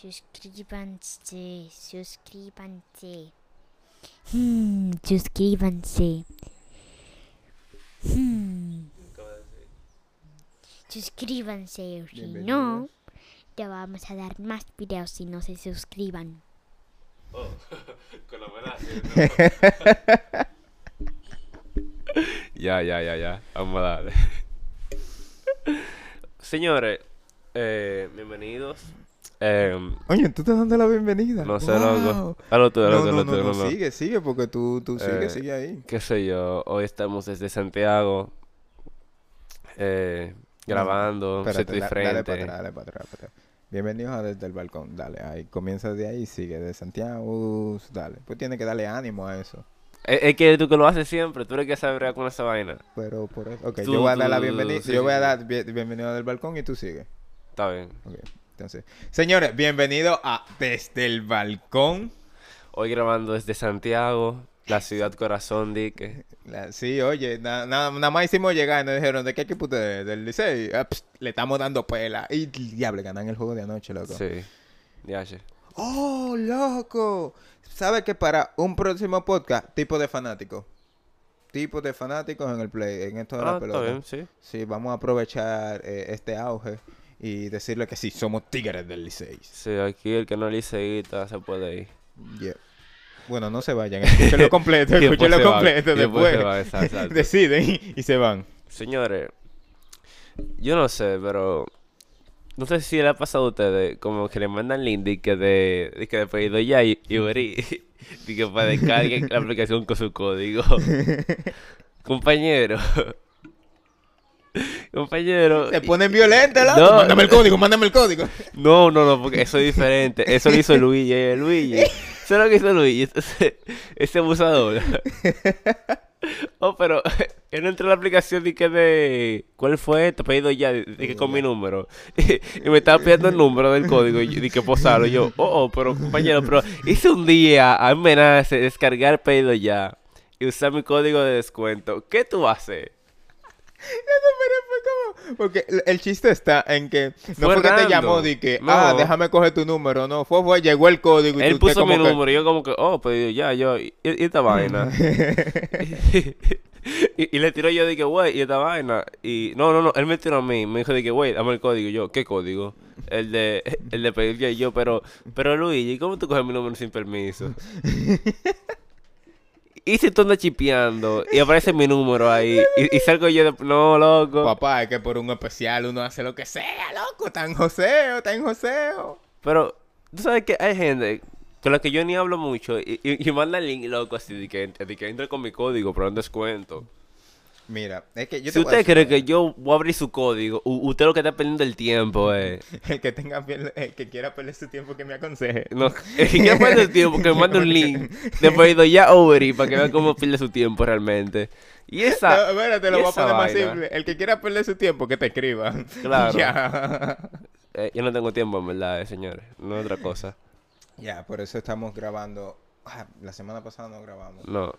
Suscríbanse, suscríbanse. Hmm, suscríbanse. Hmm, suscríbanse, si no, te vamos a dar más videos si no se suscriban. Oh, ya, ya, ya, ya. Vamos a darle. Señores, eh, bienvenidos. Eh, Oye, tú te dando la bienvenida. no sé, Wow. loco. Hazlo No, tú, no, no, no, no, no. sigue, sigue, porque tú, tú sigue, Eh, sigue ahí. Qué sé yo, hoy estamos desde Santiago eh, grabando, Espérate, da- dale diferente. para atrás, dale para atrás, para atrás. Bienvenidos a Desde el Balcón, dale, ahí, comienza de ahí, sigue, de Santiago, dale. Pues tiene que darle ánimo a eso. Es, que tú que lo haces siempre, tú eres que sabes con esa vaina. Pero por eso, ok, Tú- yo voy a dar la bienvenida, sí, yo voy a dar bien- bienvenido del balcón y tú sigue. Está bien. Ok, entonces, señores, bienvenido a Desde el Balcón. Hoy grabando desde Santiago, la ciudad corazón, sí, oye, na- na- nada más hicimos llegar y nos dijeron, ¿de qué equipo ustedes? Del Licey. Ah, le estamos dando pela. Y diable, ganan el juego de anoche, loco. Sí. Ya, che. ¡Oh, loco! ¿Sabe que para un próximo podcast, tipo de fanáticos? Tipo de fanáticos en el play, en esto de Ah, la está pelota. bien, sí. Sí, vamos a aprovechar eh, este auge y decirle que sí, somos tigres del Licey. Sí, aquí el que no liceísta se puede ir. Yeah. Bueno, no se vayan, escúchenlo completo, escúchenlo completo después exacto. Deciden y, y se van. Señores, yo no sé, pero no sé si le ha pasado a ustedes como que le mandan link de que de, de que de pedido ya y, y de que para descarguen la aplicación con su código. Compañero. Compañero. Se ponen violentos. No. Mándame el código, mándame el código. No, no, no, porque eso es diferente. Eso lo hizo Luigi, eh, Luigi. Eso es lo que hizo Luigi, ese, ese abusador. Oh, pero él no entró en la aplicación de que de... ¿Cuál fue? Te he pedido ya, de, que con mi número. Y, me estaba pidiendo el número del código y yo- de que posarlo. Y yo, oh, oh, pero compañero, pero hice un día, a mí me nace descargar pedido ya y usar mi código de descuento. ¿Qué tú haces? Eso pero fue como... Porque el, chiste está en que no Fue fue que te llamó de que, No. ah, déjame coger tu número. No, fue, fue, llegó el código y Él tú puso mi que- número y yo como que, oh, pedido ya, yo, y, y esta vaina. y, y le tiró yo de que, güey, y esta vaina. Y no, no, no, él me tiró a mí. Me dijo de que, güey, dame el código. Y yo, ¿qué código? El de, el de pedir ya y yo, pero, pero Luigi, ¿cómo tú coges mi número sin permiso? y si tú andas chipeando y aparece mi número ahí y, y salgo yo de, no, loco. Papá, es que por un especial uno hace lo que sea, loco. En joseo, en joseo. Pero, tú sabes que hay gente con la que yo ni hablo mucho y, y, y manda el link loco así de que, de que entre con mi código para un descuento. Mira, es que yo si te usted cree que yo voy a abrir su código, usted lo que está perdiendo el tiempo, eh. El que tenga el que quiera perder su tiempo que me aconseje. No, el que quiera perder el tiempo, que me mande un link de pedido ya over y para que vean cómo pierde su tiempo realmente. Y esa. No, espérate, lo voy a poner más simple. El que quiera perder su tiempo, que te escriba. Claro. Ya. eh, yo no tengo tiempo, en verdad, eh, señores. No es otra cosa. Ya, por eso estamos grabando. Ah, la semana pasada no grabamos. No.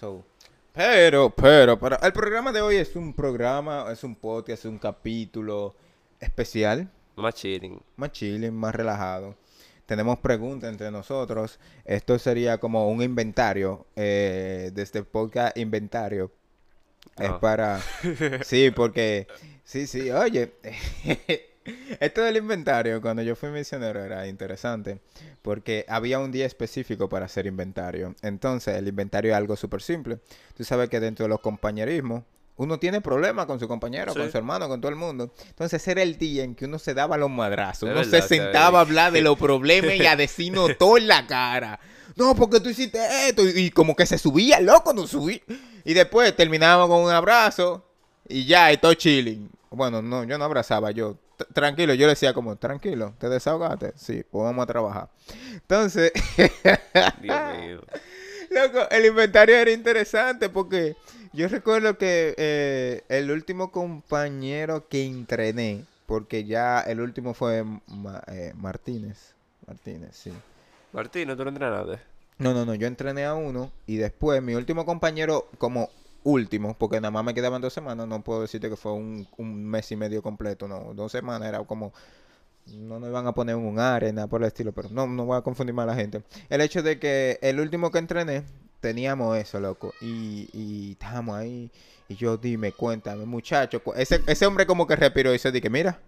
So, pero, pero, pero, el programa de hoy es un programa, es un podcast, es un capítulo especial, Más chilling. más chilling, más relajado. Tenemos preguntas entre nosotros. Esto sería como un inventario, eh, de este podcast inventario. Es Ah. para... Sí, porque... Sí, sí, oye. Esto del inventario, cuando yo fui misionero, era interesante. Porque había un día específico para hacer inventario. Entonces, el inventario es algo súper simple. Tú sabes que dentro de los compañerismos, uno tiene problemas con su compañero, con su hermano, con todo el mundo. Entonces, ese era el día en que uno se daba los madrazos. Es Uno se sentaba a hablar de los problemas y a decirnos todo en la cara. No, porque tú hiciste esto. Y, y como que se subía, loco, no subí. Y después terminábamos con un abrazo y ya, y todo chilling. Bueno, no, yo no abrazaba, yo. "T- Tranquilo, yo le decía como, tranquilo, te desahogaste. Sí, pues vamos a trabajar. Entonces, Dios mío. Loco, el inventario era interesante porque yo recuerdo que eh, el último compañero que entrené, porque ya el último fue Ma- eh, Martínez. Martínez, sí. Martín, ¿no tú no entrenaste? No, no, no, yo entrené a uno y después mi último compañero como último, porque nada más me quedaban dos semanas, no puedo decirte que fue un, un mes y medio completo, no, dos semanas era como no nos iban a poner un área, nada por el estilo, pero no, no voy a confundir más a la gente. El hecho de que el último que entrené, teníamos eso, loco, y, y estábamos ahí, y yo, dime, cuéntame, muchacho, ese, ese hombre como que respiró y se dije, mira,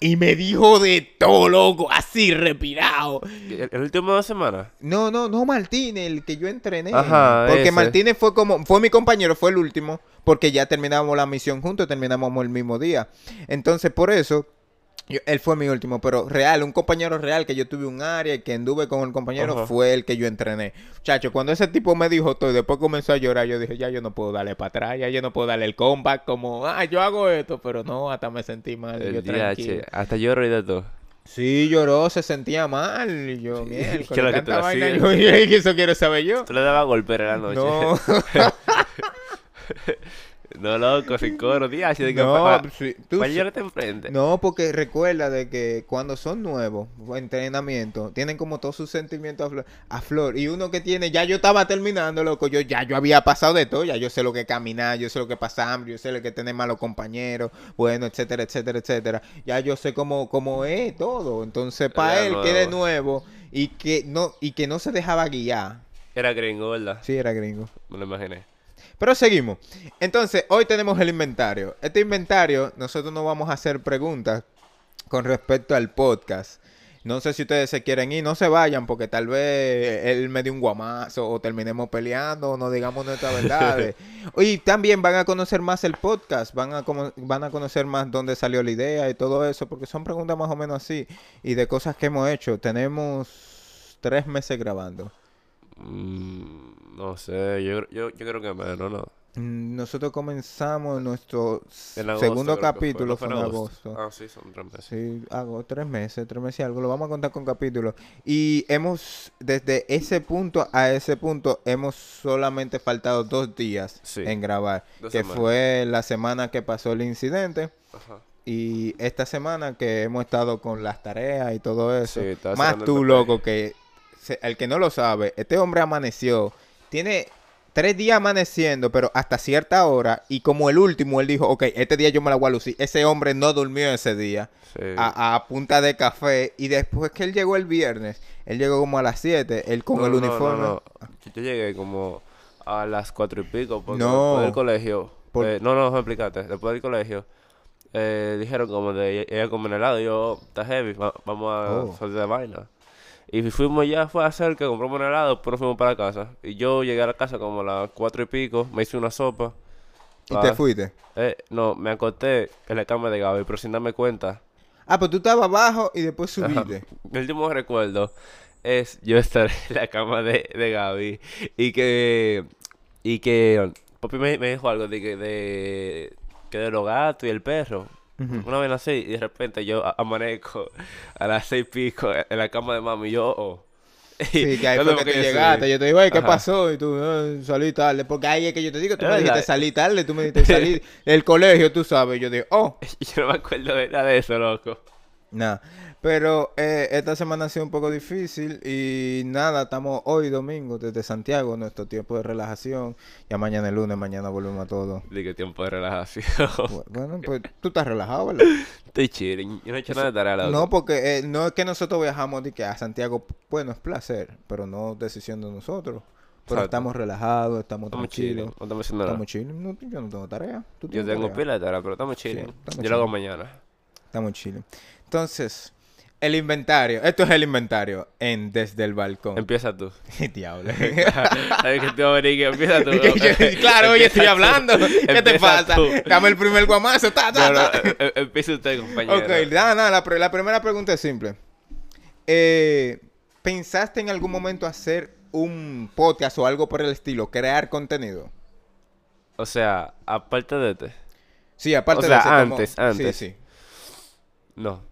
y me dijo de todo, loco, así respirado. ¿El, el último dos semanas? No, no, no, Martínez, el que yo entrené. Ajá, porque ese. Martínez fue como, fue mi compañero, fue el último, porque ya terminamos la misión juntos, terminamos el mismo día. Entonces, por eso, yo- él fue mi último, pero real, un compañero real que yo tuve un área y que anduve con el compañero Ajá. fue el que yo entrené. Chacho, cuando ese tipo me dijo todo y después comenzó a llorar, yo dije, ya yo no puedo darle para atrás, ya yo no puedo darle el comeback como, ah, yo hago esto, pero no, hasta me sentí mal. y yo El tranquilo. Hasta lloro y de todo. Sí, lloró, se sentía mal. Y yo, Sí, ¿qué es lo que tanta vaina, yo, eso quiero saber yo. Tú le dabas golpe en la noche. No, No, loco, sin coro, DH. De que no, sí, tú sí- enfrente. no, porque recuerda de que cuando son nuevos, entrenamiento, tienen como todos sus sentimientos a flor, a flor. Y uno que tiene, ya yo estaba terminando, loco, yo ya yo había pasado de todo, ya yo sé lo que es caminar, yo sé lo que pasa hambre, yo sé lo que es tener malos compañeros, bueno, etcétera, etcétera, etcétera. Ya yo sé cómo, cómo es todo. Entonces, para él, que de nuevo. nuevo y que no, y que no se dejaba guiar. Era gringo, ¿verdad? Sí, era gringo. Me lo imaginé. Pero seguimos. Entonces, hoy tenemos el inventario. Este inventario, nosotros no vamos a hacer preguntas con respecto al podcast. No sé si ustedes se quieren ir, no se vayan porque tal vez él me dio un guamazo o terminemos peleando o no digamos nuestras verdades. y también van a conocer más el podcast, van a, van a conocer más dónde salió la idea y todo eso, porque son preguntas más o menos así y de cosas que hemos hecho. Tenemos tres meses grabando. Mm, no sé, yo, yo, yo creo que menos, ¿no? Nosotros comenzamos nuestro agosto segundo que fue, capítulo ¿no fue en agosto. Ah, sí, son tres meses. Sí, hago tres meses, tres meses y algo. Lo vamos a contar con capítulos. Y hemos, desde ese punto a ese punto, hemos solamente faltado dos días Sí, en grabar. dos que semanas. fue la semana que pasó el incidente. Ajá. Y esta semana que hemos estado con las tareas y todo eso. Sí, Más tú, loco, que el que no lo sabe, este hombre amaneció. Tiene tres días amaneciendo, pero hasta cierta hora. Y como el último, él dijo, ok, este día yo me la voy a lucir. Ese hombre no durmió ese día Sí. a, a punta de café. Y después que él llegó el viernes, él llegó como a las 7, él con No, el no, no, uniforme. no. Yo, llegué como a las cuatro y pico. Porque No. después del colegio. Por- eh, no, no, me explicaste. Después del colegio. eh, dijeron como de ella como en helado. Yo, está heavy, va- vamos a Oh. salir de vaina. Y fuimos ya, fue a cerca, compramos un helado, pero fuimos para casa. Y yo llegué a la casa como a las cuatro y pico, me hice una sopa. Y te fuiste. Eh, no, me acosté en la cama de Gaby, pero sin darme cuenta. Ah, pues tú estabas abajo y después subiste. Mi último recuerdo es yo estar en la cama de, de Gaby y que y que papi me, me dijo algo de que de que de los gatos y el perro Una vez así y de repente yo amanezco a las seis pico en la cama de mami y yo oh. Sí, que ahí No fue que yo llegaste. Yo te digo, "Ey, ¿qué Ajá. pasó? Y tú, "Eh, salí tarde. Porque ahí es que yo te digo, tú Es me dijiste salí tarde, tú me dijiste salí del colegio, tú sabes. Yo digo, oh, yo no me acuerdo de nada de eso loco nada. Pero eh, esta semana ha sido un poco difícil y nada, estamos hoy domingo desde Santiago, nuestro tiempo de relajación. Ya mañana es lunes, mañana volvemos a todo. Dije tiempo de relajación Bu- Bueno, pues tú estás relajado, ¿verdad? estoy chilling yo no he hecho nada de tarea loco. No, porque eh, no es que nosotros viajamos de que a Santiago, bueno, es placer, pero no decisión de nosotros. Pero Exacto. estamos relajados, estamos estamos chilling tranquilos. no estamos haciendo nada Estamos chilling. No, yo no tengo tarea. ¿Tú yo tengo tarea? pila de tarea pero estamos chilling estamos yo lo hago chilling. mañana Estamos chilling. Entonces, el inventario. Esto es el inventario en Desde el Balcón. empieza tú Diablo. Sabes que te va a venir que empieza tú. claro, oye, estoy hablando. ¿Qué te pasa? tú. Dame el primer guamazo. Ta, ta, No, no, ta. eh, eh, empieza usted, compañero. Ok, nada, nada. La, primera pregunta es simple. Eh, ¿Pensaste en algún momento hacer un podcast o algo por el estilo? Crear contenido. O sea, aparte de este, Sí, aparte O de sea, ese como- antes, antes. Sí, sí. no.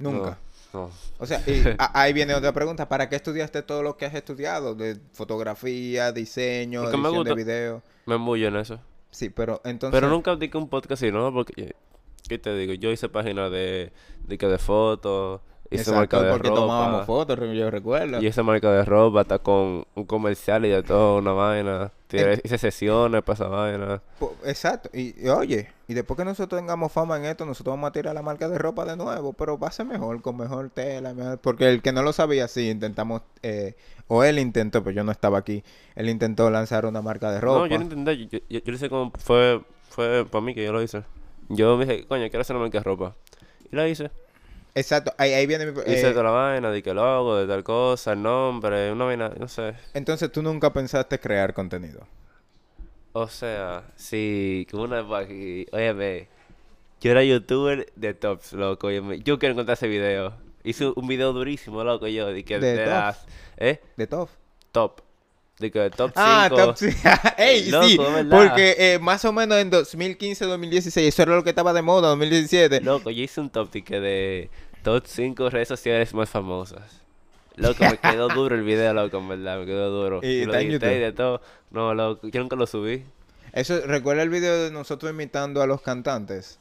Nunca. No. no. O sea, y ahí viene otra pregunta. ¿Para qué estudiaste todo lo que has estudiado? De fotografía, diseño, Porque me edición de gusta. video. Me embullo en eso. Sí, pero entonces... Pero nunca dije un podcast así, ¿no? Porque, ¿qué te digo? Yo hice páginas de, de, que de fotos, Hizo Exacto, marca de porque ropa. tomábamos fotos, yo recuerdo. Y esa marca de ropa está con un comercial y de todo, una vaina. Tiene, En- hice sesiones para esa vaina. Exacto, y, y oye, y después que nosotros tengamos fama en esto, nosotros vamos a tirar la marca de ropa de nuevo, pero va a ser mejor, con mejor tela, mejor- porque el que no lo sabía, sí, intentamos, eh, o él intentó, pero yo no estaba aquí, él intentó lanzar una marca de ropa. No, yo no entendí. Yo, yo, yo lo hice como. Fue, fue para mí que yo lo hice. Yo me dije, coño, quiero hacer una marca de ropa. Y la hice. Exacto, ahí, ahí viene mi... Hice eh, toda la vaina, de que logo, de tal cosa, el nombre, una vaina, no sé. entonces tú nunca pensaste crear contenido. O sea, sí, como una óyeme, yo era youtuber de tops, loco, óyeme, yo quiero encontrar ese video. Hice un video durísimo, loco, yo, de que ¿De de, tops? las, ¿eh? De top. Top. De que top 5. Ah, top sí. Ey, Loco, sí, verdad. porque eh, más o menos en 2015, 2016, eso era lo que estaba de moda, 2017. Loco, yo hice un top de que de top 5 redes sociales más famosas. Loco, me quedó duro el video, loco, en verdad, me quedó duro. ¿Y lo edité y de todo. No, loco, yo nunca lo subí. Eso, ¿recuerda el video de nosotros imitando a los cantantes?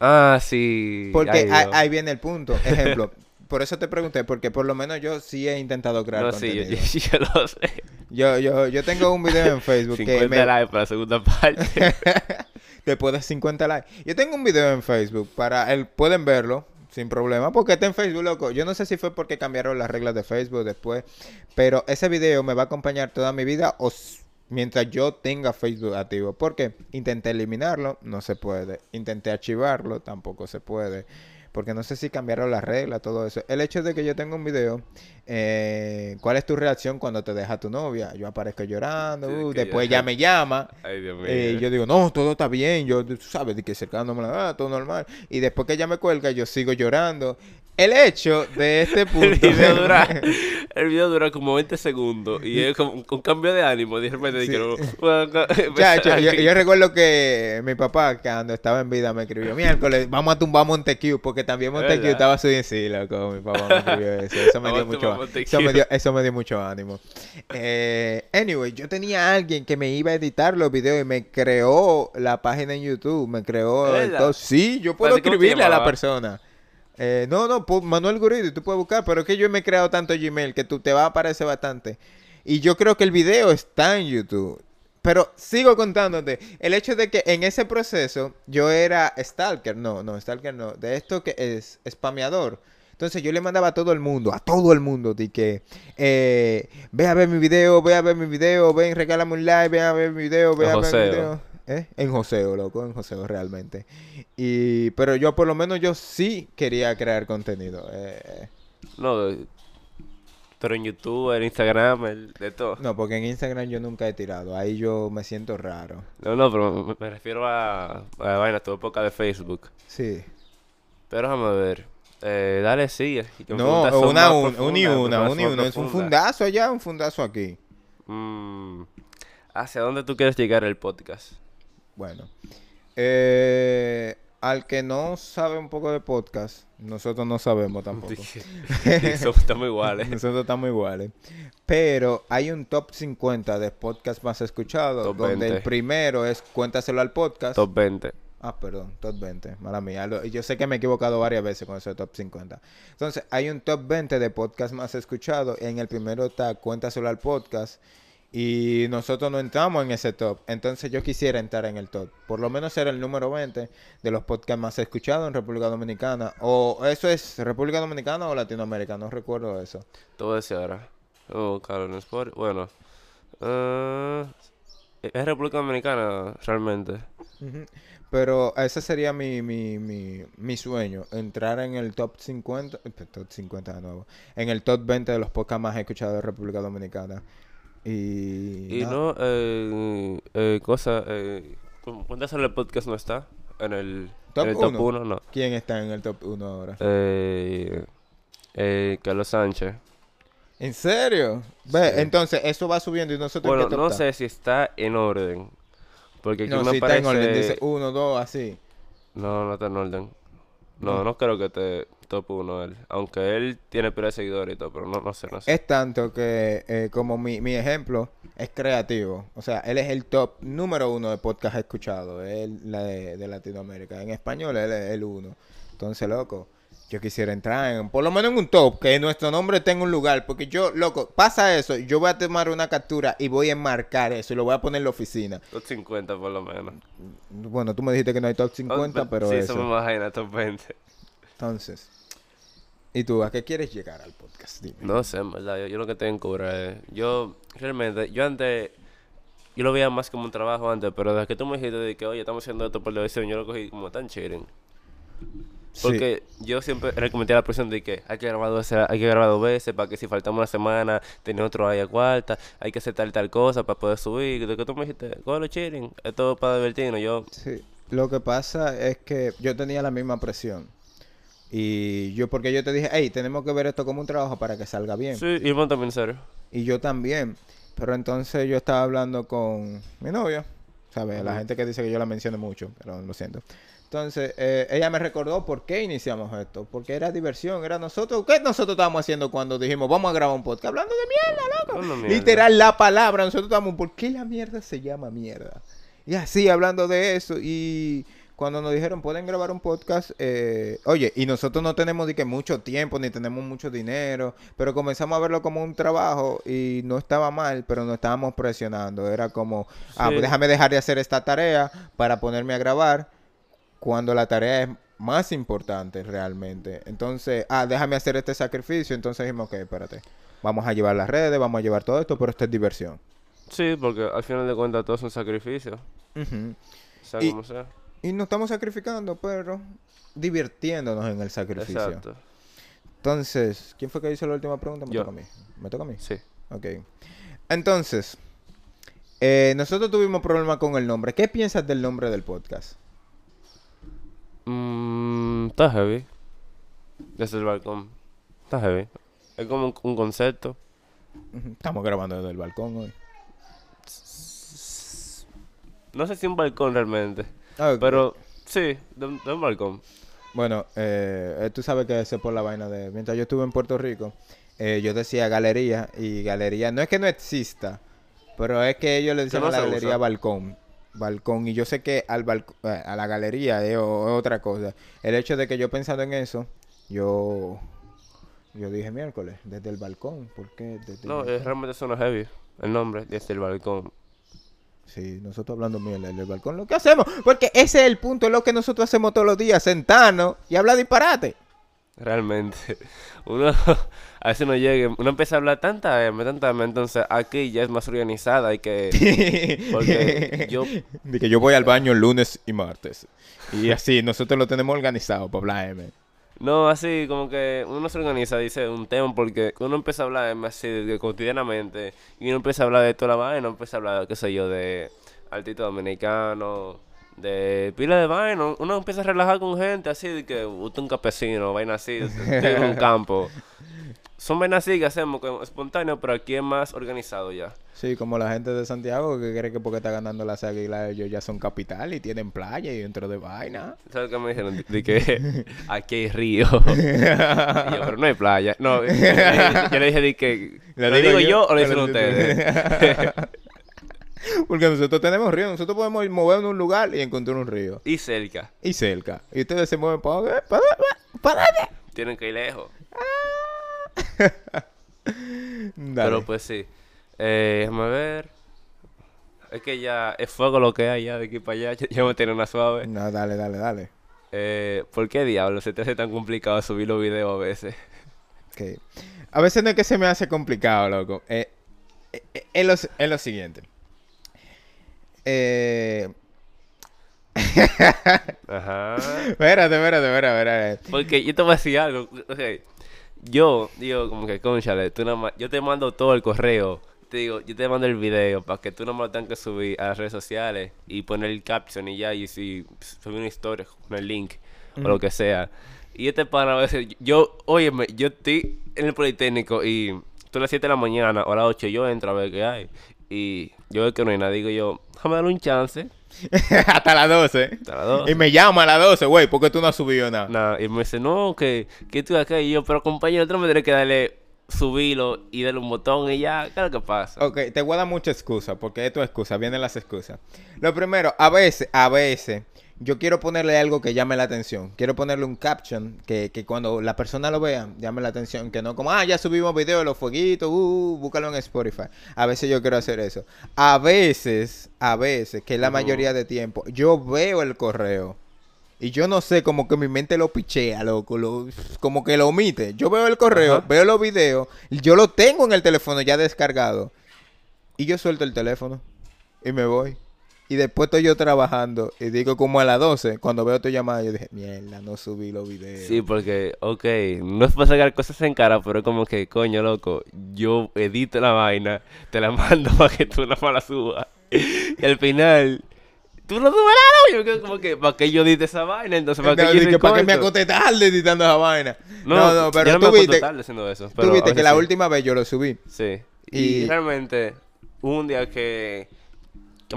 Ah, sí. Porque ay, ahí, Dios. ahí viene el punto. Ejemplo, por eso te pregunté, porque por lo menos yo sí he intentado crear No, sí, yo, contenido. yo, yo lo sé. Yo, yo, yo tengo un video en Facebook que 50 me... likes para la segunda parte. después de 50 likes. Yo tengo un video en Facebook para él pueden verlo sin problema porque está en Facebook, loco. Yo no sé si fue porque cambiaron las reglas de Facebook después, pero ese video me va a acompañar toda mi vida o mientras yo tenga Facebook activo, porque intenté eliminarlo, no se puede. Intenté archivarlo, tampoco se puede. Porque no sé si cambiaron las reglas, todo eso. El hecho de que yo tenga un video, eh, ¿cuál es tu reacción cuando te deja tu novia? Yo aparezco llorando, Sí, uh, después ya- ya me llama, Ay, Dios mío. eh, yo digo, no, todo está bien, yo, tú sabes, de que cercándome la ah, todo normal. Y después que ella me cuelga, yo sigo llorando. El hecho de este punto. el, video dura, el video dura como 20 segundos y es como un cambio de ánimo. De repente Sí. dijeron, Ya, yo, yo- recuerdo que mi papá, cuando estaba en vida, me escribió, miércoles, vamos a tumbar Montecu, porque también ¿Verdad? estaba subiendo. Sí, loco, mi papá me escribió eso. Eso me dio mucho. Eso me dio, eso me dio mucho ánimo. Eh, anyway, yo tenía a alguien que me iba a editar los videos y me creó la página en YouTube, me creó. Sí, yo puedo Espérate, ¿cómo te escribirle a la persona. Eh, no, no, Manuel Guridi, tú puedes buscar, pero es que yo me he creado tanto Gmail que tú te va a aparecer bastante. Y yo creo que el video está en YouTube. Pero sigo contándote, el hecho de que en ese proceso yo era stalker, no, no, stalker no, de esto que es spameador. Entonces yo le mandaba a todo el mundo, a todo el mundo, de que eh, ve a ver mi video, ve a ver mi video, ven, regálame un like, ve a ver mi video, ve a ver mi video. ¿Eh? En joseo, loco, en joseo realmente. Y, pero yo por lo menos yo sí quería crear contenido. eh, No, pero en YouTube, en Instagram, el, de todo. no, porque en Instagram yo nunca he tirado, ahí yo me siento raro. No, no, pero me, me refiero a, a vaina, tu época de Facebook. Sí. Pero déjame ver. Eh, dale, sigue. No, una, un, una, más un y una. Es un fundazo allá, un fundazo aquí. Mm, ¿Hacia dónde tú quieres llegar el podcast? Bueno. Eh, al que no sabe un poco de podcast, nosotros no sabemos tampoco. Somos estamos iguales. nosotros estamos iguales. Pero hay un top 50 de podcast más escuchados, donde 20. el primero es Cuéntaselo al podcast. Top 20. Ah, perdón, top 20, mala mía. Yo sé que me he equivocado varias veces con ese top 50. Entonces, hay un top 20 de podcast más escuchados. En el primero está Cuéntaselo al podcast. Y nosotros no entramos en ese top. Entonces, yo quisiera entrar en el top. Por lo menos ser el número 20 de los podcasts más escuchados en República Dominicana. O eso es República Dominicana o Latinoamérica, no recuerdo eso. A decir ahora. A buscarlo en Spotify. Bueno. eh, es República Dominicana, realmente. Pero ese sería mi, mi, mi, mi sueño, entrar en el top 50, eh, top 50 de nuevo, en el top 20 de los podcasts más escuchados de República Dominicana. Y, Y no, eh, eh, cosa, eh, ¿cuándo sale el podcast no está? En el Top en el top uno. 1, no. ¿quién está en el top 1 ahora? Eh, eh, Carlos Sánchez. ¿En serio? Ve, Sí. entonces eso va subiendo y nosotros en Bueno, no sé si está en orden. Porque aquí No, me si está en orden, dice 1, 2, así. No, no está en orden. No, No. no creo que esté top 1 él. Aunque él tiene pila de seguidores y todo, pero no, no sé, no sé. Es tanto que, eh, como mi, mi ejemplo, es creativo. O sea, él es el top número uno de podcast escuchado. Él, la de, de Latinoamérica. En español, él es el uno. Entonces, loco, yo quisiera entrar en, por lo menos en un top, que nuestro nombre tenga un lugar, porque yo, loco, pasa eso, yo voy a tomar una captura y voy a enmarcar eso y lo voy a poner en la oficina. Top 50 por lo menos. Bueno, tú me dijiste que no hay top 50, pero Sí, eso. eso me imagina, top 20. Entonces, ¿y tú a qué quieres llegar al podcast? Dime. No sé, en verdad, yo, yo lo que tengo en es... Yo, realmente, yo antes... Yo lo veía más como un trabajo antes, pero desde que tú me dijiste de que, oye, estamos haciendo esto por televisión, yo lo cogí como tan chilling. Sí. Porque yo siempre recomendé la presión de que hay que grabar dos, hay que grabar dos veces para que si faltamos una semana, tener otro ahí a cuarta, hay que hacer tal tal cosa para poder subir. De que tú me dijiste, cógelo chilling, esto es para divertirnos. Yo, Sí, lo que pasa es que yo tenía la misma presión. Y yo, porque yo te dije, hey, tenemos que ver esto como un trabajo para que salga bien. sí, y vos también, serio. Y yo también. Pero entonces yo estaba hablando con mi novia, ¿sabes? La gente que dice que yo la menciono mucho, pero lo siento. Entonces, eh, ella me recordó por qué iniciamos esto. Porque era diversión, era nosotros. ¿Qué nosotros estábamos haciendo cuando dijimos, vamos a grabar un podcast? Hablando de mierda, loco. Mierda. Literal, la palabra. Nosotros estábamos, ¿por qué la mierda se llama mierda? Y así, hablando de eso. Y cuando nos dijeron, pueden grabar un podcast, eh, oye, y nosotros no tenemos de que mucho tiempo, ni tenemos mucho dinero, pero comenzamos a verlo como un trabajo y no estaba mal, pero nos estábamos presionando. Era como, ah, pues déjame dejar de hacer esta tarea para ponerme a grabar cuando la tarea es más importante realmente. Entonces, ah, déjame hacer este sacrificio. Entonces dijimos, ok, espérate. Vamos a llevar las redes, vamos a llevar todo esto, pero esto es diversión. Sí, porque al final de cuentas todo es un sacrificio. Sea Y- como sea. Y nos estamos sacrificando, pero divirtiéndonos en el sacrificio. Exacto. Entonces, ¿quién fue que hizo la última pregunta? Me Yo. toca a mí. ¿Me toca a mí? Sí. Ok. Entonces, eh, nosotros tuvimos problema con el nombre. ¿Qué piensas del nombre del podcast? Mm, está heavy. Desde el balcón. Está heavy. Es como un, un concepto. Estamos grabando desde el balcón hoy. No sé si un balcón realmente. Ah. Pero sí, de, un- de un balcón. Bueno, eh, eh, tú sabes que es por la vaina de... Mientras yo estuve en Puerto Rico, eh, yo decía galería y galería... No es que no exista, pero es que ellos le no a la galería usa. balcón. Balcón. Y yo sé que al balc- eh, a la galería es, es otra cosa. El hecho de que yo pensando en eso, yo... Yo dije miércoles, desde el balcón. ¿Por qué? Desde el No, balcón? eh, realmente suena heavy. El nombre, desde el balcón. Sí, nosotros hablando mierda en el balcón, lo que hacemos, porque ese es el punto, es lo que nosotros hacemos todos los días, sentarnos y hablar disparate. Realmente. Uno a veces no llega, uno empieza a hablar tanta M, tanta M, entonces aquí ya es más organizada y que... Porque yo- De que yo voy al baño lunes y martes. Y así, nosotros lo tenemos organizado para hablar M. No, así como que uno se organiza, dice un tema, porque uno empieza a hablar así de, de cotidianamente y uno empieza a hablar de toda la vaina, empieza a hablar, qué sé yo, de artista dominicano, de pila de vaina, uno empieza a relajar con gente así, de que usted un campesino, vaina así, estoy en un campo. Son vainas así que hacemos espontáneo, pero aquí es más organizado ya. Sí, como la gente de Santiago que cree que porque está ganando las águilas ellos ya son capital y tienen playa y dentro de vaina. ¿Sabes qué me dijeron? De, de que aquí hay río. Yo, pero no hay playa. No, yo, le- yo le dije de que... ¿Lo, digo, yo, o lo dicen ustedes? Porque nosotros tenemos río, nosotros podemos ir movernos a un lugar y encontrar un río. y cerca. Y cerca. Y ustedes se mueven para... para, para allá. Tienen que ir lejos. Dale. Pero pues sí. Eh, déjame ver. Es que ya es fuego lo que hay ya de aquí para allá. Ya, me tiene una suave. No, dale, dale, dale. Eh, ¿Por qué diablos se te hace tan complicado subir los videos a veces? Ok. A veces no es que se me hace complicado, loco. Eh, eh, es, lo, es lo siguiente. Eh... Ajá. Espérate, espérate, espérate, espérate. Porque yo te voy a decir algo. o sea, yo digo como que, conchale, tú nada yo te mando todo el correo. Te digo, yo te mando el video para que tú no me lo tengas que subir a las redes sociales y poner el caption y ya, y si subir una historia con el link o lo que sea. Y este pana a veces, yo, óyeme, yo estoy en el Politécnico y tú a las 7 de la mañana o a las 8 yo entro a ver qué hay. Y yo veo que no hay nada, digo yo, déjame darle un chance. Hasta las 12. Hasta las 12. Y me llama a las 12, güey, porque tú no has subido nada. Nada, y me dice, no, que, que estoy acá. Y yo, pero compañero, tú no me tienes que darle, subirlo y darle un botón y ya, ¿qué es lo que pasa? Ok, te voy a dar mucha excusa, porque esto es excusa, vienen las excusas. Lo primero, a veces, a veces, yo quiero ponerle algo que llame la atención. Quiero ponerle un caption que, que cuando la persona lo vea, llame la atención. Que no como, ah, ya subimos video de los fueguitos, uh, uh, búscalo en Spotify. A veces yo quiero hacer eso. A veces, a veces, que es la mayoría de tiempo, yo veo el correo. Y yo no sé, como que mi mente lo pichea, loco, lo- como que lo omite. Yo veo el correo, Ajá. veo los videos, yo lo tengo en el teléfono ya descargado. Y yo suelto el teléfono y me voy. Y después estoy yo trabajando y digo como a las 12, cuando veo tu llamada, yo dije, mierda, no subí los videos. Sí, porque, ok, no es para sacar cosas en cara, pero es como que, coño, loco, yo edito la vaina, te la mando para que tú no me la subas. Y al final, tú no subes nada, yo quedo como que, ¿para qué yo edite esa vaina? Entonces, ¿para qué No, yo di que para me acosté tarde editando esa vaina. No, no, pero yo no tú me viste, tarde haciendo eso. pero viste que la última vez yo lo subí. Sí. Y, Y- realmente, hubo un día que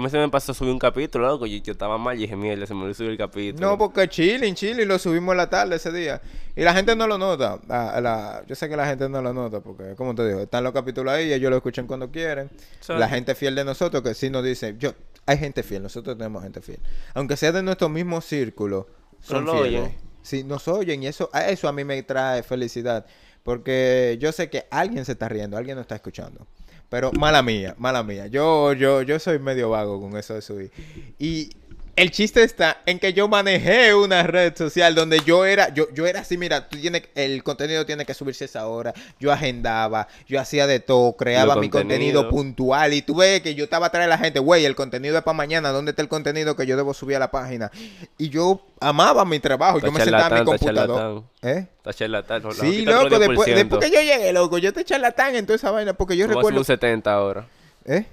a mí se me pasó subir un capítulo, loco, y yo estaba mal y dije, mierda, se me olvidó subir el capítulo. No, porque chilling, chilling, lo subimos en la tarde ese día. Y la gente no lo nota. La- la- yo sé que la gente no lo nota porque, como te digo, están los capítulos ahí, ellos lo escuchan cuando quieren. La gente fiel de nosotros que sí nos dice, yo, hay gente fiel, nosotros tenemos gente fiel. Aunque sea de nuestro mismo círculo, son fieles. oyen. Sí, nos oyen y eso, a eso a mí me trae felicidad. Porque yo sé que alguien se está riendo, alguien nos está escuchando. Pero mala mía, mala mía. Yo, yo, yo soy medio vago con eso de subir. Y el chiste está en que yo manejé una red social donde yo era, yo, yo era así, mira, tú tienes, el contenido tiene que subirse a esa hora. Yo agendaba, yo hacía de todo, creaba mi contenido puntual. Y tú ves que yo estaba atrás de la gente, güey, el contenido es para mañana, ¿dónde está el contenido que yo debo subir a la página? Y yo amaba mi trabajo, yo Está me sentaba en mi computador. ¿Eh? Está charlatán. no, Sí, loco, después, 10%. después que yo llegué, loco, yo te charlatán en toda esa vaina, porque yo Tú vas recuerdo... un 70 ahora. ¿Eh?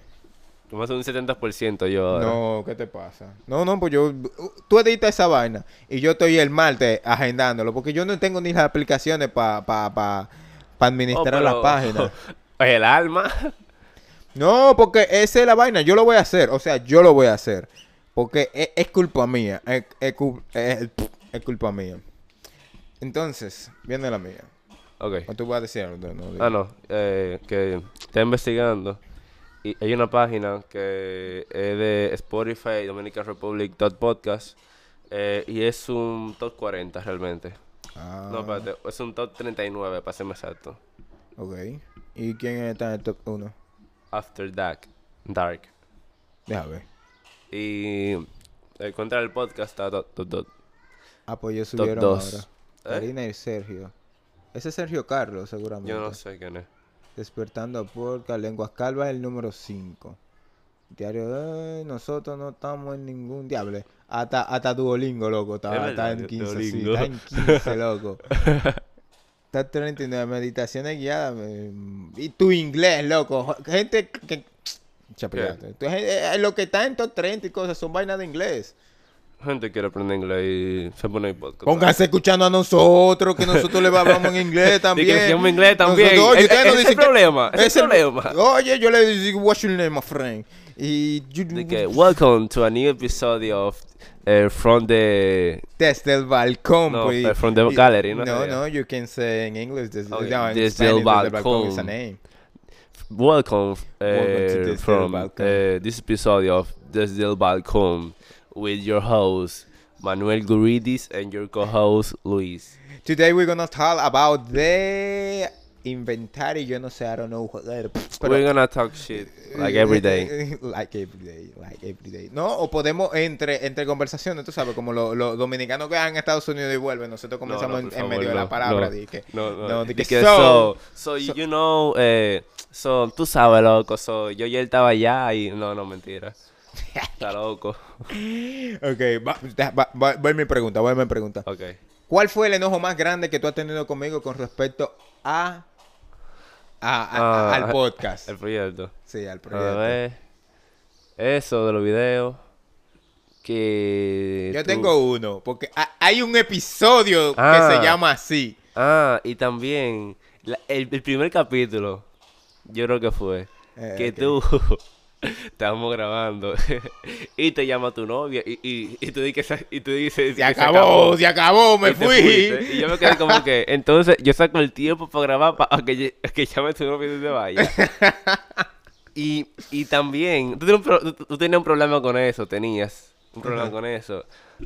A subir un 70% yo ahora. No, ¿qué te pasa? No, no, pues yo... Tú editas esa vaina y yo estoy el martes agendándolo, porque yo no tengo ni las aplicaciones para pa, pa, pa Oh, administrar pero- las páginas. El alma. No, porque esa es la vaina, yo lo voy a hacer, o sea, yo lo voy a hacer, porque es, es culpa mía, es, es cul- es- es culpa mía. Entonces, viene la mía. Ok. ¿O tú vas a decir algo? No, Ah, no. Eh, que está investigando. Y hay una página que es de Spotify, Dominican Republic Podcast. eh, y es un top 40 realmente. Ah, No, espérate. Es un top 39 para serme exacto. Ok. ¿Y quién está en el top 1? After Dark. Dark. Déjame ver. Y eh, contra el podcast está top, top, top. Ah, pues ellos subieron ahora. ¿Eh? Karina y Sergio. Ese es Sergio Carlos, seguramente. Yo no sé quién es. Despertando Podcast, Lenguas Calvas, el número 5. Diario nosotros no estamos en ningún diable. Hasta, hasta Duolingo, loco. Está, Es está en 15, sí, está en 15, loco. Está 39 meditaciones guiadas. Y tu inglés, loco. Gente que... Chapillate. Tu gen- eh, Lo que está en top 30 y cosas son vainas de inglés. Gente quiere aprender inglés y se pone el podcast. Pónganse escuchando a nosotros, que nosotros le hablamos en inglés también. que decíamos inglés también. Nosotros, oye, Es- ustedes es nos el dicen que- problema, es el problema. Oye, yo le digo, what's your name, my friend? Y you- De que, welcome to a new episode of eh, From the desde el balcón, No, pues. but from the gallery, no No, no, you can say in English. Desde, Okay, no, en desde Spanish, el balcón is a name. Welcome, Welcome to this from uh, this episode of Desde el Balcón with your host Manuel Guridis and your co-host Luis. Today we're gonna talk about the inventario. Yo no sé, I don't know. whatever, pero- We're gonna talk shit like every day. like every day, like every day. No, o podemos entre entre conversaciones, tú sabes, como los los dominicanos que van a Estados Unidos y vuelven, nosotros No, comenzamos no, en, por en favor, medio de la palabra. no, di que, No, de que que so, so, so, so- you know, eh, so, tú sabes, loco, so, yo ya estaba allá y, no, no, mentira. Está loco. Ok, va, va, va, va mi pregunta, va mi pregunta. Ok. ¿Cuál fue el enojo más grande que tú has tenido conmigo con respecto a, a- a- Ah, al podcast? El proyecto. Sí, al A proyecto. ver. Eso de los videos. Que. Yo tú- tengo uno, porque ha- hay un episodio que Ah. se llama así. Ah, y también. la- el, el primer capítulo. Yo creo que fue. Eh, que tú. Estábamos grabando. y te llama tu novia. Y, y, y tú dices. Y tú dices Se acabó, se acabó, me Y fui. Y yo me quedé como que. Entonces yo saco el tiempo para grabar para que, que llame tu novia y se vaya. Y, y también, tú, un tenías un problema con eso, tenías. un problema con eso.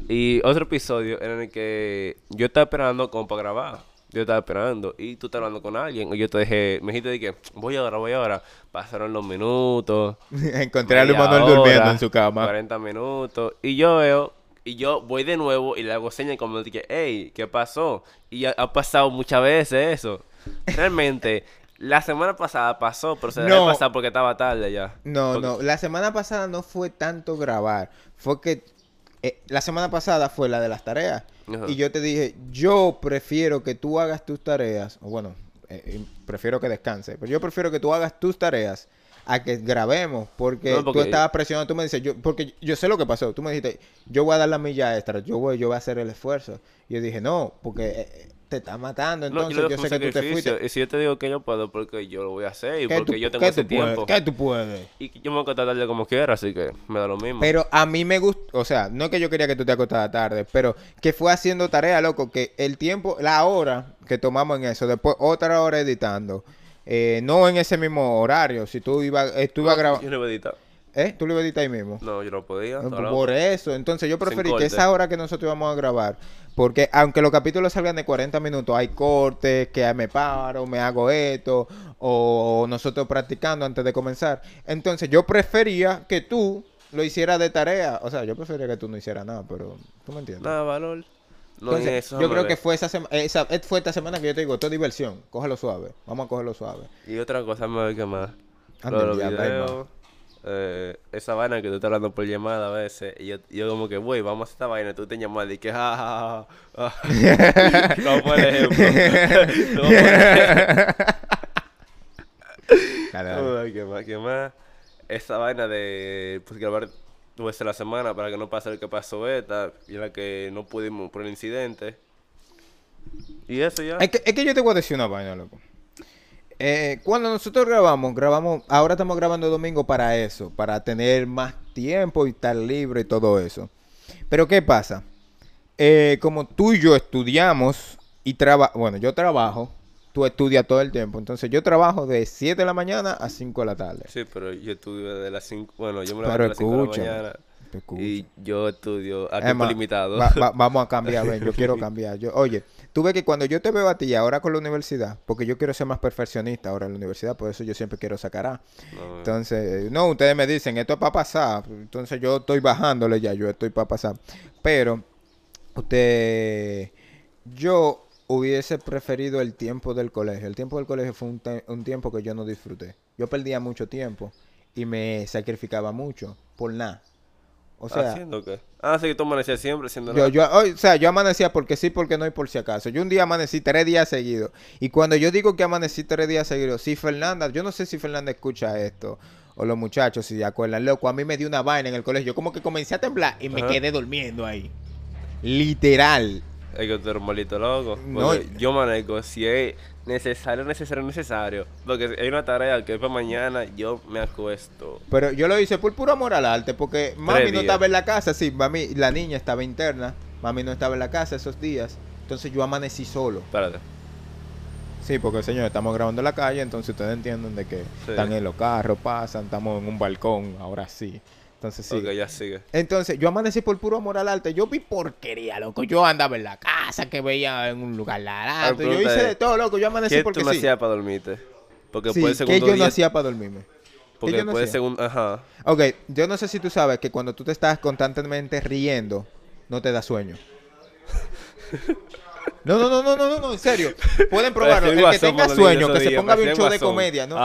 Y otro episodio en el que yo estaba esperando como para grabar. Yo estaba esperando y tú estás hablando con alguien. Y yo te dije, me dijiste de que voy ahora, voy ahora. Pasaron los minutos. Encontré a Luis Manuel durmiendo en su cama. 40 minutos. Y yo veo, y yo voy de nuevo y le hago señas como de que, hey, ¿qué pasó? Y ha pasado muchas veces eso. Realmente, la semana pasada pasó, pero se debe No. pasar porque estaba tarde ya. No, Porque- no, la semana pasada no fue tanto grabar, fue que eh, la semana pasada fue la de las tareas. Ajá. Y yo te dije, yo prefiero que tú hagas tus tareas, o bueno, eh, eh, prefiero que descanse, pero yo prefiero que tú hagas tus tareas a que grabemos, porque, No, porque- tú estabas presionando, tú me dices, yo, porque yo sé lo que pasó, tú me dijiste, yo voy a dar la milla extra, yo voy, yo voy a hacer el esfuerzo. Y yo dije, no, porque eh, eh, te está matando, No, entonces yo, sé que tú te fuiste. Y si yo te digo que yo puedo, porque yo lo voy a hacer y ¿Qué porque tú- yo tengo ese tiempo. ¿Qué tú puedes? Y yo me voy a acostar tarde como quiera, así que me da lo mismo. Pero a mí me gusta, o sea, no que yo quería que tú te acostaras tarde, pero que fue haciendo tarea, loco, que el tiempo, la hora que tomamos en eso, después otra hora editando, eh, no en ese mismo horario, si tú ibas, eh, tú ibas a grabar, Yo no iba a editar. ¿eh? Tú lo ibas a editar ahí mismo. No, yo no podía. No, loco. Por eso, entonces yo preferí que esa hora que nosotros íbamos a grabar, porque aunque los capítulos salgan de 40 minutos, hay cortes, que me paro, me hago esto, o nosotros practicando antes de comenzar. Entonces yo prefería que tú lo hicieras de tarea, o sea, yo prefería que tú no hicieras nada, pero tú me entiendes. Nada, valor. Entonces, yo creo que fue esa, sema- esa fue esta semana que yo te digo, esto es diversión, cógelo suave, vamos a cogerlo suave. Y otra cosa, más. Lo de los más. videos. eh, esa vaina que tú estás hablando por llamada a veces. Y yo, yo como que, güey, vamos a esta vaina. Tú te llamas y que, ja, ja, ja, por ejemplo. Vamos por ejemplo. Dale, dale. Ay, ¿Qué más? ¿Qué más? Esa vaina de pues, grabar a la semana para que no pase lo que pasó esta y la que no pudimos por el incidente. Y eso ya. Es que, es que yo te voy a decir una vaina, loco. Eh, cuando nosotros grabamos, grabamos, ahora estamos grabando domingo para eso, para tener más tiempo y estar libre y todo eso. Pero ¿qué pasa? Eh, como tú y yo estudiamos y trabajo, bueno, yo trabajo, tú estudias todo el tiempo, entonces yo trabajo de 7 de la mañana a 5 de la tarde. Sí, pero yo estudio de las 5. Bueno, yo me Pero levanto a las 5 de la mañana. Y yo estudio a tiempo limitado. va- va- vamos a cambiar, ven, yo quiero cambiar. Yo, oye, tú ves que cuando yo te veo a ti ahora con la universidad, porque yo quiero ser más perfeccionista ahora en la universidad, por eso yo siempre quiero sacar A. No, Entonces, no, ustedes me dicen, esto es para pasar. Entonces yo estoy bajándole ya, yo estoy para pasar. Pero, usted, yo hubiese preferido el tiempo del colegio. El tiempo del colegio fue un, un tiempo que yo no disfruté. Yo perdía mucho tiempo y me sacrificaba mucho por nada. O sea, ¿Haciendo qué? Ah, sí, tú amanecías siempre haciendo yo, nada. yo, o sea, yo amanecía porque sí, porque no y por si acaso. Yo un día amanecí tres días seguidos. Y cuando yo digo que amanecí tres días seguidos, sí, Fernanda, yo no sé si Fernanda escucha esto. O los muchachos, si se acuerdan, loco, a mí me dio una vaina en el colegio. Yo como que comencé a temblar y me Ajá. quedé durmiendo ahí. Literal. Es que un maldito loco. No, yo manejo si es necesario, necesario, necesario. Porque hay una tarea que es para mañana, yo me acuesto. Pero yo lo hice por puro amor al arte, porque mami no días. estaba en la casa, sí, mami, la niña estaba interna, mami no estaba en la casa esos días. Entonces yo amanecí solo. Espérate. Sí, porque señor, estamos grabando en la calle, entonces ustedes entienden de que Sí. están en los carros, pasan, estamos en un balcón, ahora sí. Entonces sí. Ya sigue. Entonces, yo amanecí por puro amor al arte. Yo vi porquería, loco. Yo andaba en la casa, que veía en un lugar Ah, alto. Yo hice de todo, loco. Yo amanecí ¿Qué porque tú no sí. hacías para dormirte? Porque Sí, después segundo yo no día... hacía para dormirme. Porque yo no hacía? segundo... Ajá. Ok, yo no sé si tú sabes que cuando tú te estás constantemente riendo, no te da sueño. No, no, no, no, no, no, no, en serio. Pueden probarlo. El que tenga sueño, que se ponga a ver un show de comedia, ¿no?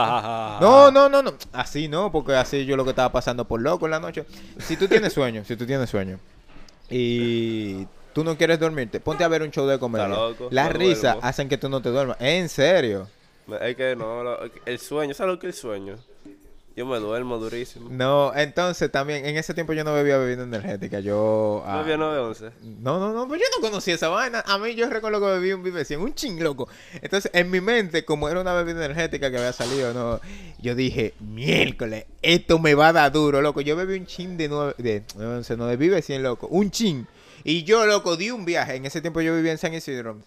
No, no, no, no. Así no, porque así yo lo que estaba pasando por loco en la noche. Si tú tienes sueño, si tú tienes sueño y tú no quieres dormirte, ponte a ver un show de comedia. loco, Las risas hacen que tú no te duermas. En serio. Es que no, el sueño, ¿sabes lo que es el sueño? Yo me duermo durísimo. No, entonces también en ese tiempo yo no bebía bebida energética. Yo. ah, No había 9-11. No, no, no, pero yo no conocía esa vaina. A mí yo recuerdo que bebí un Vive 100, un ching loco. Entonces, en mi mente, como era una bebida energética que había salido, no, yo dije, miércoles, esto me va a dar duro, loco. Yo bebí un chin de nueve, de, nueve once, no, de Vive 100, loco, un chin. Y yo, loco, di un viaje. En ese tiempo yo vivía en San Isidro.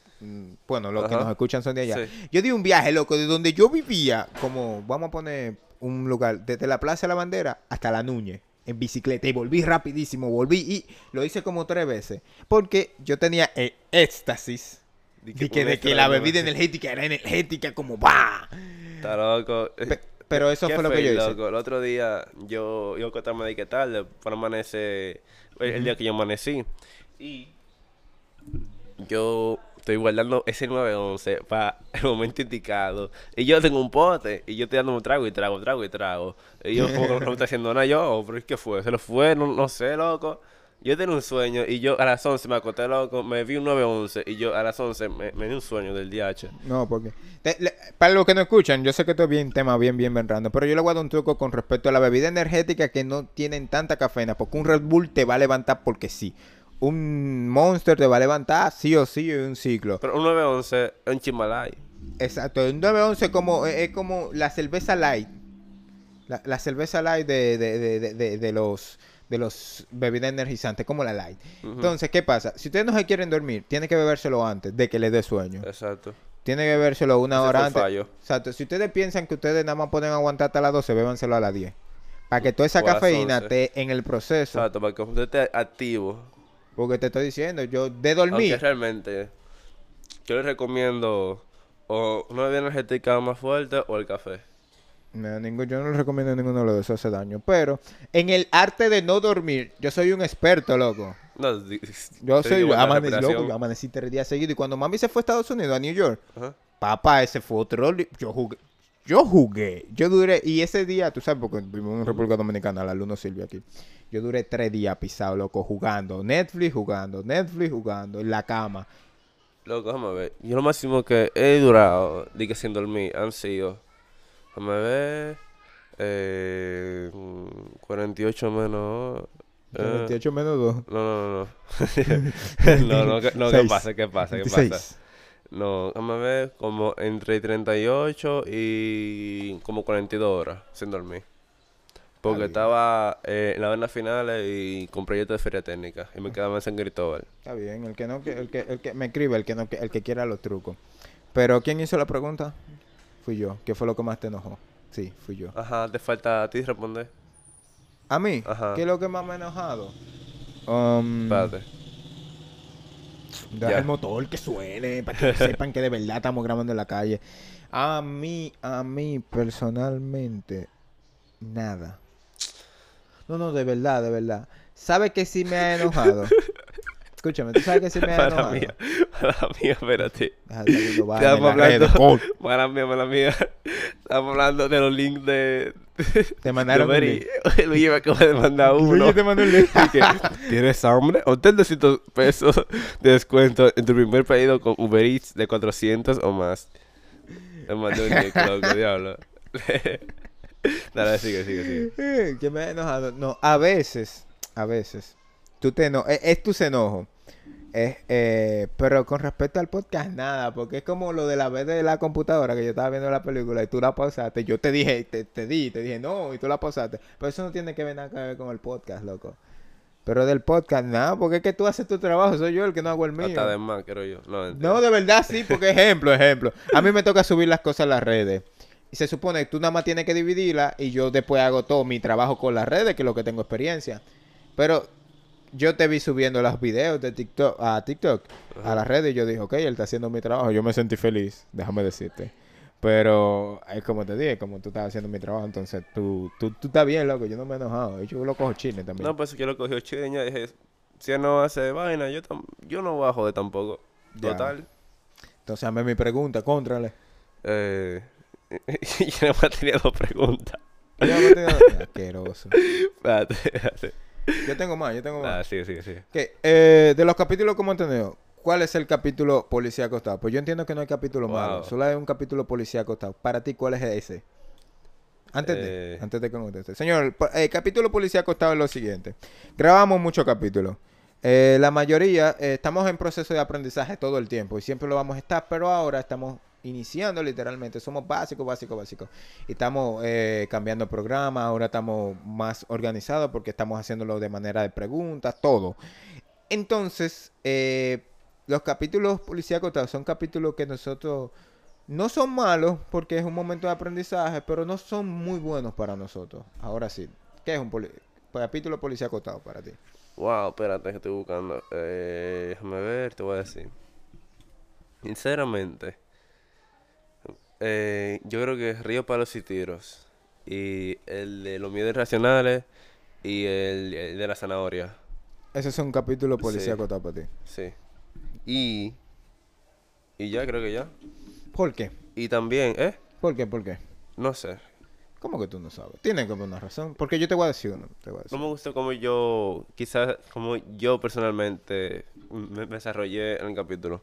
Bueno, los que nos escuchan son de allá. Sí. Yo di un viaje, loco, de donde yo vivía, como, vamos a poner un lugar, desde la Plaza de la Bandera hasta la Núñez. en bicicleta y volví rapidísimo, volví y lo hice como tres veces. Porque yo tenía el éxtasis de que, de que la bebida energética era energética como va. Está loco. Pe- pero eso fue lo que yo hice. loco. El otro día yo iba a acostarme de que tarde para amanecer el, el día que yo amanecí. Y yo estoy guardando ese 911 para el momento indicado. Y yo tengo un pote y yo estoy dando un trago y trago, trago y trago. Y yo que no me está haciendo nada yo, pero es que fue, se lo fue, no, no sé, loco. Yo tenía un sueño y yo a las 11 me acosté loco, me vi un 911 y yo a las 11 me, me di un sueño del DH. No, porque... para los que no escuchan, yo sé que esto es bien tema bien, bien, bien random, pero yo le voy a dar un truco con respecto a la bebida energética que no tienen tanta cafeína, porque un Red Bull te va a levantar porque sí. Un Monster te va a levantar sí o sí en un ciclo. Pero un 911 es un chimalay. Exacto, un 911 como, es, como la cerveza light. La, la cerveza light de, de, de, de, los de los bebidas energizantes, como la light. Entonces, ¿qué pasa? Si ustedes no se quieren dormir, tienen que bebérselo antes de que les dé sueño. Exacto. Tiene que bebérselo una Ese hora fue antes. fallo. Exacto. Si ustedes piensan que ustedes nada más pueden aguantar hasta las 12, bébanselo a las 10. Para que toda esa O cafeína 11. esté en el proceso. Exacto, para que usted esté activo. Porque te estoy diciendo, yo de Aunque dormir. realmente, yo les recomiendo o una bebida energética más fuerte o el café. No, ningún- yo no les recomiendo ninguno de los dos, eso hace daño. Pero en el arte de no dormir, yo soy un experto, loco. No, di- Yo soy amanecí, loco, yo amanecí tres días seguidos. Y cuando mami se fue a Estados Unidos, a New York, Ajá. papá, ese fue otro. Yo jugué. Yo jugué. Yo duré. Y ese día, tú sabes, porque vivimos en República Dominicana, la luz no sirve aquí. Yo duré tres días pisado, loco, jugando. Netflix jugando, Netflix jugando, en la cama. Loco, déjame ver. Yo lo máximo que he durado, di que sin dormir, han sido, déjame ver, eh, mm, 48 menos... eh, 28 menos 2. no, no, no, no. no, no, que- no, ¿qué pasa? ¿Qué pasa? ¿Qué 26. pasa? No, déjame ver, como entre 38 y como 42 horas sin dormir. Porque bien. estaba eh, en las venas finales y con proyecto de feria técnica. Y me quedaba en San Cristóbal. Está bien, el que no, el que, el que me escribe, el que no, el que quiera los trucos. Pero ¿quién hizo la pregunta? Fui yo. ¿Qué fue lo que más te enojó? Sí, fui yo. Ajá, te falta a ti responder. A mí, Ajá. ¿qué es lo que más me ha enojado? Um, Espérate. Deja el motor que suene para que sepan que de verdad estamos grabando en la calle. A mí, a mí personalmente, nada. No, no, de verdad, de verdad. ¿Sabe que sí me ha enojado? Escúchame, ¿tú sabes que sí me ha enojado? mía, mala mía, espérate. Redes, hablando, mala mía, mala mía. Estábamos hablando de los links de... Te mandaron un link. Luis me acaba de mandar uno. Luigi te mandó un link. ¿Tienes hambre? Obtén 200 pesos de descuento en tu primer pedido con Uber Eats de 400 o más. Me mandó un link, loco, diablo. Dale, sigue, sigue, sigue. Que me ha enojado. No, a veces, a veces, tú te eno es, es tu enojo. Es, eh, pero con respecto al podcast, nada, porque es como lo de la vez de la computadora que yo estaba viendo la película y tú la pausaste. Yo te dije, te, te di, te dije no, y tú la pausaste. Pero eso no tiene que ver nada que ver con el podcast, loco. Pero del podcast, nada, porque es que tú haces tu trabajo, soy yo el que no hago el mío. Hasta de más, creo yo. No. No, de verdad sí, porque ejemplo, ejemplo. A mí me toca subir las cosas a las redes. Y se supone que tú nada más tienes que dividirla y yo después hago todo mi trabajo con las redes, que es lo que tengo experiencia. Pero yo te vi subiendo los videos de TikTok a TikTok, a las redes, y yo dije, ok, él está haciendo mi trabajo. Yo me sentí feliz, déjame decirte. Pero es como te dije, como tú estás haciendo mi trabajo, entonces tú, tú, tú estás bien, loco. Yo no me he enojado. Yo lo cojo chile también. No, pues yo lo cogió chileña y dije, si él no hace vaina, yo, tam- yo no voy a joder tampoco. Ya. Total. Entonces, hazme mi pregunta, contrale. Eh, yo nada más tenía dos preguntas. Yo no tengo- Asqueroso. Espérate, espérate. Yo tengo más, yo tengo más. Ah, sí, sí, sí. Ok, eh, de los capítulos que hemos tenido, ¿cuál es el capítulo policía acostado? Pues yo entiendo que no hay capítulo Wow. malo, solo hay un capítulo policía acostado. Para ti, ¿cuál es ese? Antes de, Eh. antes de que conteste. Señor, el capítulo policía acostado es lo siguiente. Grabamos muchos capítulos. Eh, la mayoría, eh, estamos en proceso de aprendizaje todo el tiempo y siempre lo vamos a estar, pero ahora estamos iniciando literalmente, somos básicos, básicos, básicos. Estamos eh, cambiando programas, ahora estamos más organizados porque estamos haciéndolo de manera de preguntas, todo. Entonces, eh, los capítulos policíacos son capítulos que nosotros no son malos porque es un momento de aprendizaje, pero no son muy buenos para nosotros. Ahora sí, ¿qué es un capítulo policía acostado para ti. Wow, espérate que estoy buscando. Eh, déjame ver, te voy a decir. Sinceramente, eh, yo creo que Río Palos y Tiros. Y el de los miedos irracionales y el, el de la zanahoria. Ese es un capítulo policía Sí. para ti. Sí. Y. Y ya, creo que ya. ¿Por qué? Y también, ¿eh? ¿Por qué? ¿Por qué? No sé. ¿Cómo que tú no sabes? Tiene que haber una razón. Porque yo te voy a decir uno. Te voy a decir. No me gustó como yo, quizás como yo personalmente me, me desarrollé en el capítulo.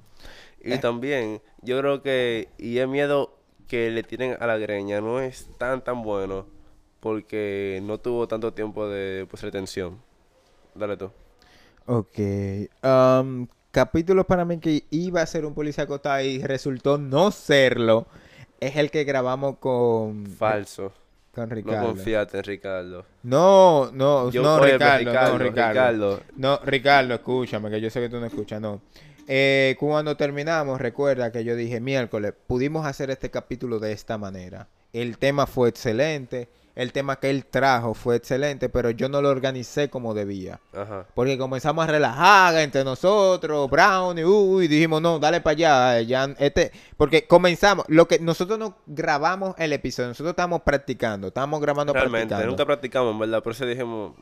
Y Eh. también, yo creo que, y el miedo que le tienen a la greña no es tan tan bueno porque no tuvo tanto tiempo de pues retención. Dale tú. Ok. um, capítulo para mí que iba a ser un policía acostado y resultó no serlo. Es el que grabamos con, Falso. con No Ricardo. confiate en Ricardo. No, no, Yo- no, oye, Ricardo, Ricardo, no, Ricardo. Ricardo. No, Ricardo, escúchame, que yo sé que tú no escuchas, no. Eh, cuando terminamos, recuerda que yo dije, miércoles, pudimos hacer este capítulo de esta manera. El tema fue excelente, el tema que él trajo fue excelente, pero yo no lo organicé como debía. Ajá. Porque comenzamos a relajar entre nosotros, Brown y uy, dijimos, no, dale para allá, eh, ya, este, porque comenzamos, lo que nosotros no grabamos el episodio, nosotros estamos practicando, estamos grabando Realmente, practicando. nunca practicamos, ¿verdad? Por eso dijimos,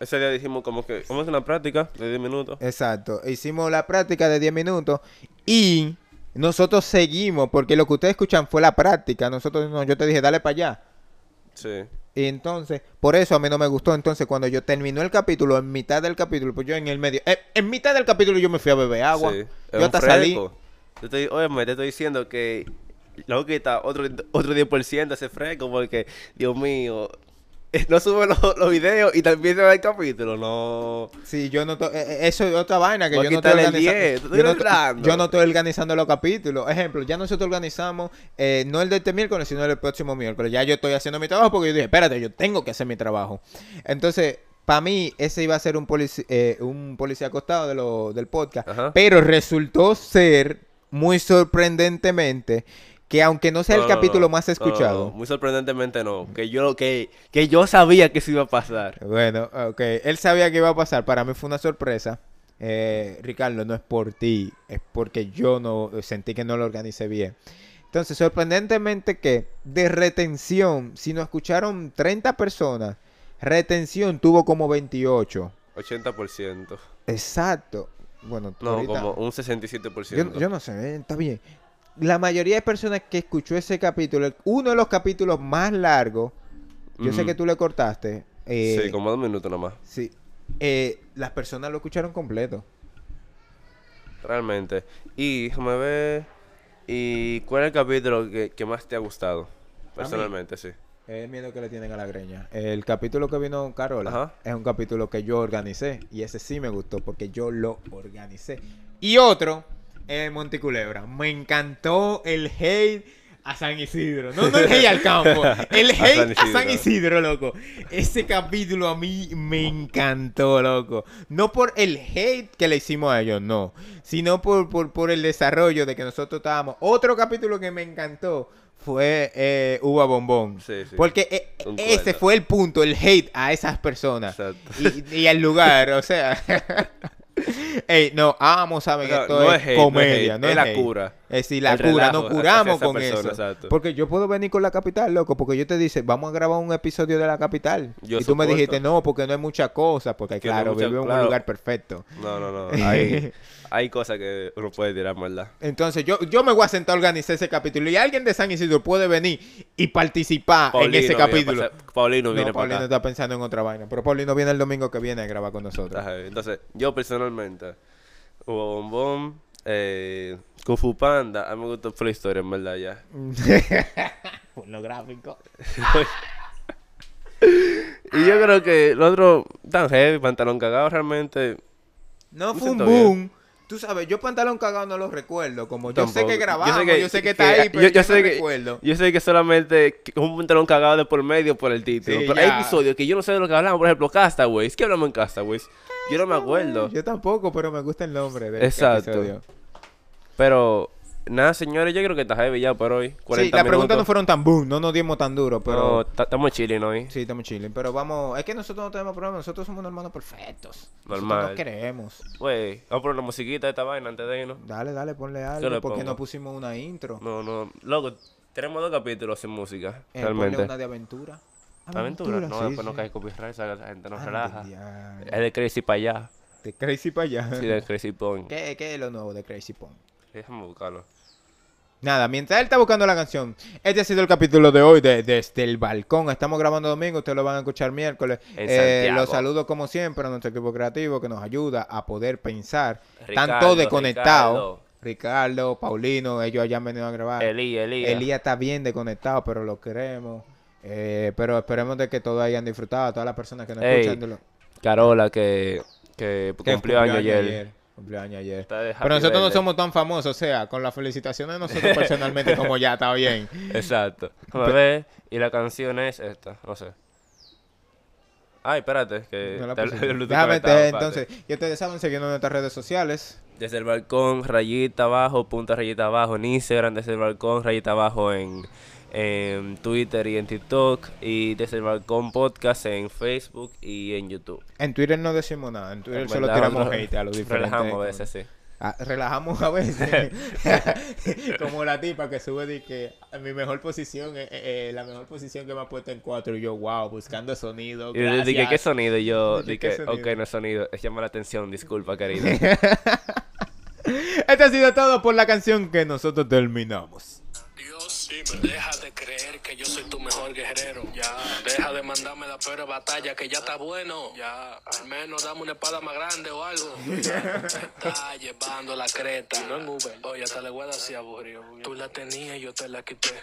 ese día dijimos como que vamos a hacer una práctica de 10 minutos. Exacto, hicimos la práctica de 10 minutos y nosotros seguimos, porque lo que ustedes escuchan fue la práctica, nosotros no, yo te dije, dale para allá. Sí. Y entonces, por eso a mí no me gustó. Entonces, cuando yo terminó el capítulo, en mitad del capítulo, pues yo en el medio, eh, en mitad del capítulo yo me fui a beber agua. Sí, Yo hasta salí. Te estoy, oye, me te estoy diciendo que lo que está otro, otro 10% ese fresco porque, Dios mío, no sube los, los videos y también se va el capítulo, no. Sí, yo no to- eh, eh, eso es otra vaina que Voy yo no estoy organizando. 10, te estoy yo, no yo estoy organizando los capítulos. Ejemplo, ya nosotros organizamos eh, no el de este miércoles, sino el próximo miércoles. Ya yo estoy haciendo mi trabajo porque yo dije, espérate, yo tengo que hacer mi trabajo. Entonces, para mí, ese iba a ser un, eh, un policía acostado de lo, del podcast. Ajá. Pero resultó ser muy sorprendentemente que aunque no sea No, el no, capítulo no, más escuchado. no, muy sorprendentemente no. Que yo, que, que yo sabía que eso iba a pasar. Bueno, ok. Él sabía que iba a pasar. Para mí fue una sorpresa. Eh, Ricardo, no es por ti. Es porque yo no sentí que no lo organicé bien. Entonces, sorprendentemente que de retención, si nos escucharon 30 personas, retención tuvo como 28. 80%. Exacto. Bueno, tú No, ahorita- como un 67%. yo, yo no sé, eh, está bien. La mayoría de personas que escuchó ese capítulo, uno de los capítulos más largos, yo sé que tú le cortaste. eh, sí, como dos minutos nomás. Sí. Eh, las personas lo escucharon completo. Realmente. Y déjame ver. ¿Y cuál es el capítulo que, que más te ha gustado? Personalmente, sí. Es el miedo que le tienen a la greña. El capítulo que vino Carola Ajá. es un capítulo que yo organicé. Y ese sí me gustó porque yo lo organicé. Y otro, el Monticulebra. Me encantó el hate a San Isidro. No, no el hate al campo. El A hate San a San Isidro. Loco. Ese capítulo a mí me encantó, loco. No por el hate que le hicimos a ellos, no. Sino por, por, por el desarrollo de que nosotros estábamos. Otro capítulo que me encantó fue eh, Uva Bombón. Sí, sí. Porque eh, ese fue el punto, el hate a esas personas. Exacto. Y, y al lugar, o sea. Ey, no, amo, saben, sea, esto no es, hate, no es comedia, hate, no es es la hate. cura. Es decir, la El cura, hacia curamos con persona, eso. exacto. Porque yo puedo venir con la capital, loco, porque yo te dice, vamos a grabar un episodio de la capital. Yo y tú me dijiste, no, porque no hay mucha cosa, porque Que no claro, mucha- vive en un lugar perfecto. No, no, no. Hay, hay cosas que uno puede tirar, ¿verdad? Entonces yo, yo me voy a sentar a organizar ese capítulo y alguien de San Isidro puede venir y participar en ese capítulo. pasar- Paulino viene No, Paulino para acá. está pensando en otra vaina. Pero Paulino viene el domingo que viene a grabar con nosotros. Entonces, yo personalmente, Hugo Bombón, eh, Kung Fu Panda, a mí me gustó fue la historia, en verdad, ya. Pornográfico. Y yo creo que lo otro, tan heavy, pantalón cagado, realmente. No fue un bien. boom. Tú sabes, yo pantalón cagado no lo recuerdo. Como yo sé que grabamos, yo sé que, que- está ahí, pero yo- yo, yo no sé que- recuerdo. Yo sé que solamente un pantalón cagado de por medio por el título. Sí, pero hay episodios que yo no sé de lo que hablamos. Por ejemplo, Castaways. ¿Qué hablamos en Castaways? Yo no me acuerdo. Yo tampoco, pero me gusta el nombre de Exacto. episodio. Pero nada, señores, yo creo que está heavy ya por hoy. 40 Sí, las preguntas no fueron tan boom, no nos dimos tan duro, No, pero... ta- estamos chilling hoy. Sí, estamos chilling, pero vamos... Es que nosotros no tenemos problema, nosotros somos unos hermanos perfectos. Nosotros Normal. nos queremos. Güey, vamos a poner una musiquita de esta vaina antes de irnos. Dale, dale, ponle le algo, porque pongo? no pusimos una intro. No, no, loco, tenemos dos capítulos sin música, Eh, realmente. Ponle una de aventura. Aventura, no, sí, después no sí. cae copyright, esa- la gente nos Ande, relaja. diablo. Es de Crazy para allá. De Crazy para allá. Sí, de Crazy Point. ¿Qué, ¿Qué es lo nuevo de Crazy Pong? Déjame buscarlo. Nada, mientras él está buscando la canción, este ha sido el capítulo de hoy de Desde el Balcón. Estamos grabando domingo, ustedes lo van a escuchar miércoles. Eh, los saludo como siempre a nuestro equipo creativo que nos ayuda a poder pensar. Están Ricardo, todos desconectados. Ricardo. Ricardo, Paulino, ellos han venido a grabar. Elí, Elí. Elías está bien desconectado, pero lo queremos. Eh, pero esperemos de que todos hayan disfrutado, todas las personas que nos Ey, escuchan. Carola, que, que cumplió año ayer. Año ayer. Pero nosotros no somos tan famosos, o sea, con las felicitaciones de nosotros personalmente como ya está bien. Exacto. Ver. Y la canción es esta, no sé. Ay, espérate, que No Bluetooth Déjame te- entonces, y ustedes saben en nuestras redes sociales. Desde el balcón, rayita abajo, punta rayita abajo en Instagram, desde el balcón, rayita abajo en, en Twitter y en TikTok, y desde el balcón podcast en Facebook y en YouTube. En Twitter no decimos nada, en Twitter solo tiramos hate a los diferentes. Relajamos a veces, sí. Ah, relajamos a veces. Como la tipa que sube de que mi mejor posición, eh, eh, la mejor posición que me ha puesto en cuatro. Y yo, wow, buscando sonido. Y yo dije, ¿qué gracias. sonido? Y yo Dije, ¿qué dije, ok, sonido? no es sonido, es llamar la atención, disculpa, querido. Esto ha sido todo por la canción que nosotros terminamos. Deja de creer que yo soy tu mejor guerrero. Ya, deja de mandarme la peor batalla que ya está bueno. Ya, al menos dame una espada más grande o algo. Ya, te está llevando la creta. No en Uber. Oye, hasta le voy a decir aburrido. Tú la tenías y yo te la quité.